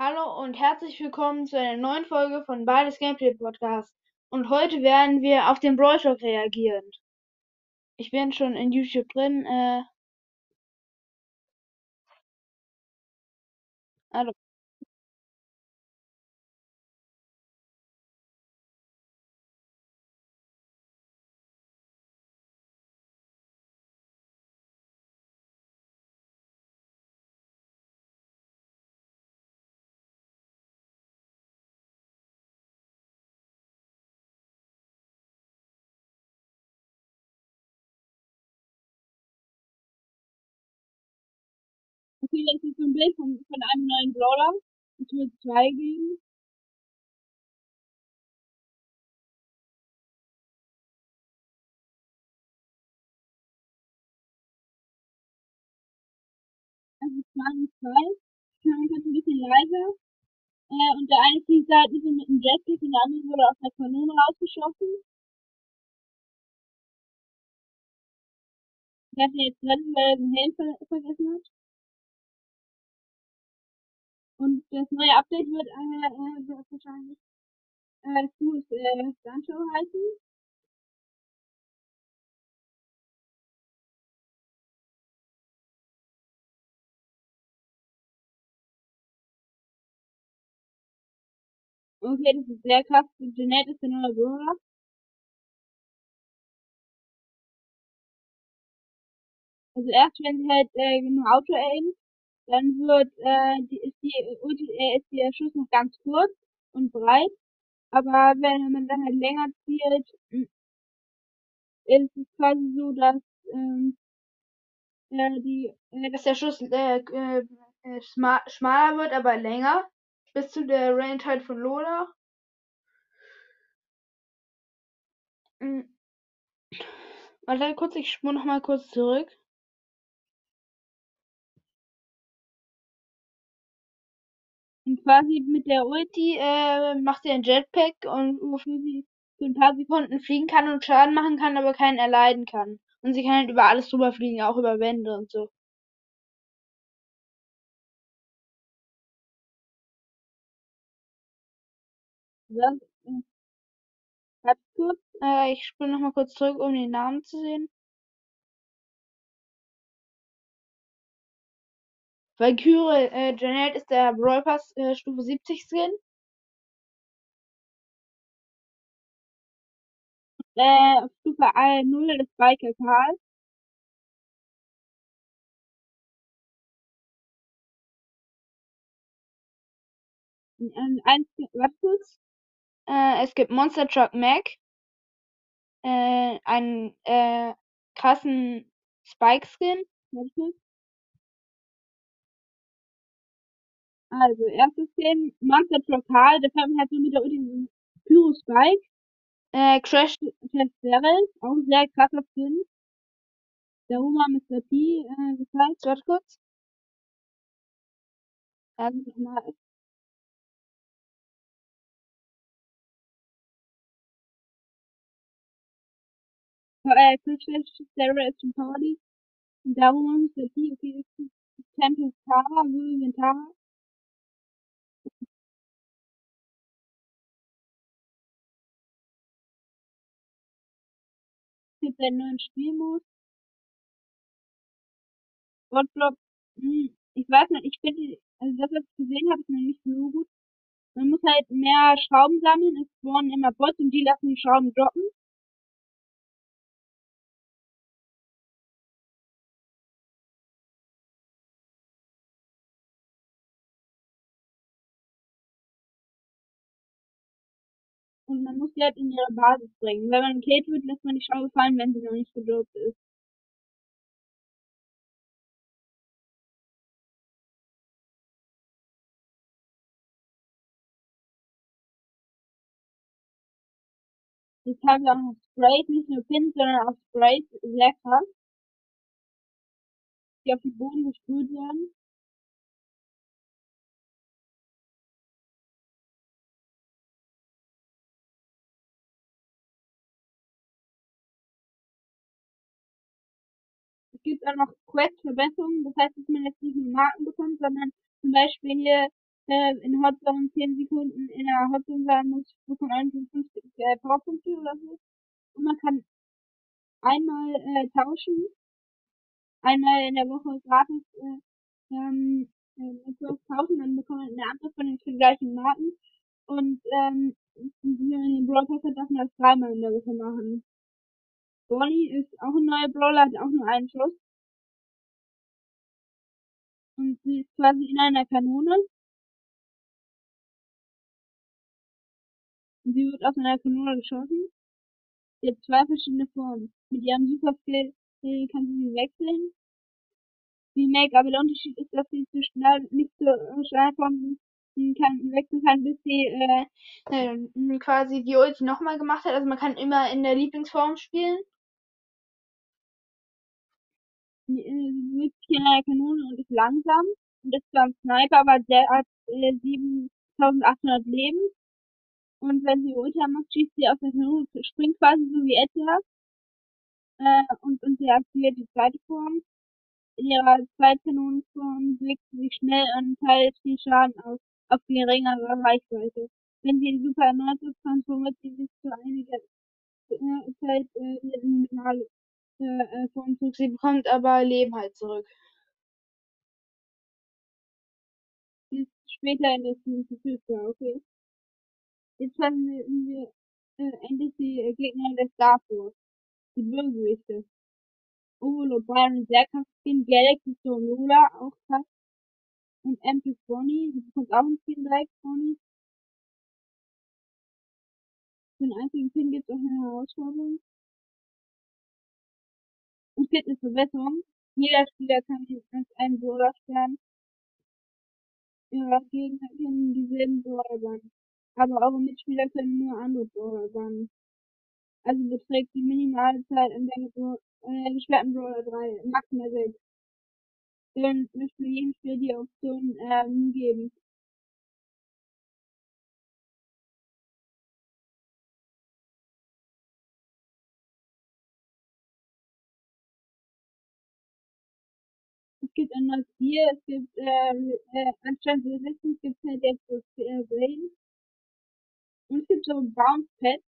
Hallo und herzlich willkommen zu einer neuen Folge von Beides Gameplay Podcast. Und heute werden wir auf den Brawl Talk reagieren. Ich bin schon in YouTube drin. Äh, hallo. Okay, das ist so ein Bild von, von einem neuen Brawler. Es wird zwei geben. Also zwei und zwei. Ich mache ein bisschen leiser. Äh, und der eine fliegt da halt mit einem Jetpack und der andere wurde aus der Kanone rausgeschossen. Ich hatte jetzt drin, weil er den Helm ver vergessen hat. Und das neue Update wird, äh, äh, wird wahrscheinlich äh, Fuß äh, Sancho heißen. Okay, das ist sehr krass. Jeanette ist der neue Brawler. Also erst wenn sie halt äh, genug Auto aimt, dann wird äh, die, ist die äh, ist der Schuss noch ganz kurz und breit. Aber wenn man dann halt länger zielt, hm, ist es quasi so, dass ähm, äh, die, äh, dass der Schuss äh, äh, äh schmaler wird, aber länger. Bis zu der Range halt von Lola. Mhm. Warte kurz, ich spule noch mal kurz zurück. Quasi mit der Ulti äh, macht sie ein Jetpack und wofür sie für ein paar Sekunden fliegen kann und Schaden machen kann, aber keinen erleiden kann. Und sie kann halt über alles drüber fliegen, auch über Wände und so. Das, äh, kurz, äh, ich spule nochmal kurz zurück, um den Namen zu sehen. Valkyrie äh, Janet ist der Brawl Pass äh, Stufe 70 Skin. Äh, Stufe 0 ist Biker Karl. Ähm, eins, warte kurz. Äh, es gibt Monster Truck Mac. Äh, einen äh, krassen Spike Skin. Warte kurz. Also, erstes Skin, Monster Truck Karl, der fährt halt so mit der Ulti Pyro Spike. Äh, Crash Test Daryl, auch ein sehr krasser Skin. Der Oma Mr. P, äh, gezeigt. Warte kurz. Also nochmal. Äh, Crash Test ist schon Party. Und der Oma Mr. P, okay, ist Tempest Tara, Vivian Tara. Gibt einen neuen Spielmodus. Roadblock, hm, ich weiß nicht, ich finde, also das, was ich gesehen habe, ist noch nicht so gut. Man muss halt mehr Schrauben sammeln, es spawnen immer Bots und die lassen die Schrauben droppen. Und man muss die halt in ihre Basis bringen. Wenn man Kate wird, lässt man die Schraube fallen, wenn sie noch nicht gedroppt ist. Jetzt haben wir auch noch Sprays, nicht nur Pins, sondern auch Sprays, krass. Die auf den Boden gesprüht werden. Es gibt auch noch Quest-Verbesserungen, das heißt, dass man jetzt nicht nur Marken bekommt, sondern zum Beispiel hier äh, in Hot Zone 10 Sekunden in der Hot Zone sein muss, bekommt man 51 äh, Powerpunkte oder so. Und man kann einmal äh, tauschen. Einmal in der Woche gratis äh, ähm, äh, tauschen, dann bekommt man eine andere von den gleichen Marken. Und ähm, wenn man den Pass hat, darf man das dreimal in der Woche machen. Bonnie ist auch ein neuer Brawler, hat auch nur einen Schuss. Und sie ist quasi in einer Kanone. Und sie wird aus einer Kanone geschossen. Sie hat zwei verschiedene Formen. Mit ihrem Super Skill kann sie sie wechseln. Wie Make, aber der Unterschied ist, dass sie zu schnell, nicht so schnell kommen kann, wechseln kann, bis sie äh, äh, quasi die Ulti nochmal gemacht hat. Also man kann immer in der Lieblingsform spielen. Sie hier in einer Kanone und ist langsam und ist zwar ein Sniper, aber der hat äh, 7800 Leben. Und wenn sie Ulti macht, schießt sie aus der Kanone, springt quasi so wie Edgar. Äh, und, und sie aktiviert die zweite Form. In ihrer Zweitkanonenform bewegt sie sich schnell und teilt viel Schaden aus auf geringere Reichweite. Wenn sie Super erneut transformiert sie sich zu einiger äh, Zeit äh, in normale äh, Form zurück. Sie bekommt aber Leben halt zurück. Sie ist später in der Team verfügbar, okay. Jetzt haben wir, äh, endlich die Gegner der Star Force. Die Bösewichte. Ovolo Byron sehr krass Skin, Galaxy Storm Lula auch krass. Und Empress Bonnie, die bekommt auch einen Skin direkt, Bonnie. Für den einzigen Pin gibt es auch eine Herausforderung. Und Fitnessverbesserung. Jeder Spieler kann als einen Brawler sperren. Ihre Gegner kennen dieselben Brawler bannen. Aber eure Mitspieler können nur andere Brawler bannen. Also beträgt die minimale Zeit, in der gesperrten Brawler 3 maximal 6. Dann möchten wir jedem Spieler die Option ähm, geben. Gibt ein neues Bier, es gibt äh, äh, anstatt Resistance gibt es halt jetzt äh, Brain. Und es gibt so ein Bounce Pad.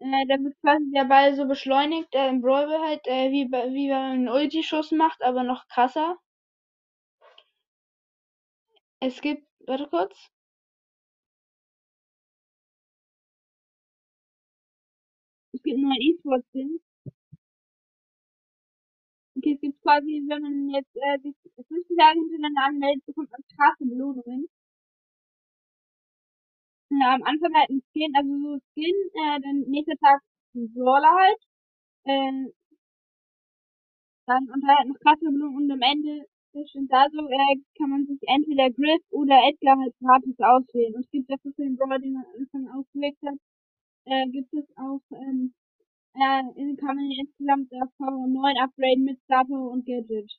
Äh, da wird quasi der Ball so beschleunigt, äh, im Brawl halt, äh, wie, wie man einen Ulti-Schuss macht, aber noch krasser. Es gibt, warte kurz. Es gibt einen neuen E-Sport-Skin. Okay, es gibt quasi, wenn man jetzt äh, sich 50 Tage hintereinander anmeldet, bekommt man krasse Belohnungen. Ja, am Anfang halt ein Skin, also so Skin, äh, dann nächster Tag ein Brawler halt. Äh, dann und halt noch krasse Belohnungen und am Ende und da so äh, kann man sich entweder Griff oder Edgar halt gratis auswählen. Und es gibt dafür für den Brawler, den man am Anfang ausgewählt hat, äh, gibt es auch, ähm, äh, kann insgesamt auf Power 9 upgraden mit Power und Gadget.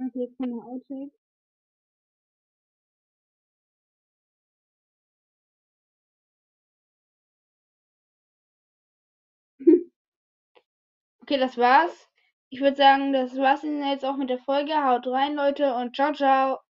Okay, jetzt kann er Outtake. okay, das war's. Ich würde sagen, das war's jetzt auch mit der Folge. Haut rein, Leute, und ciao, ciao.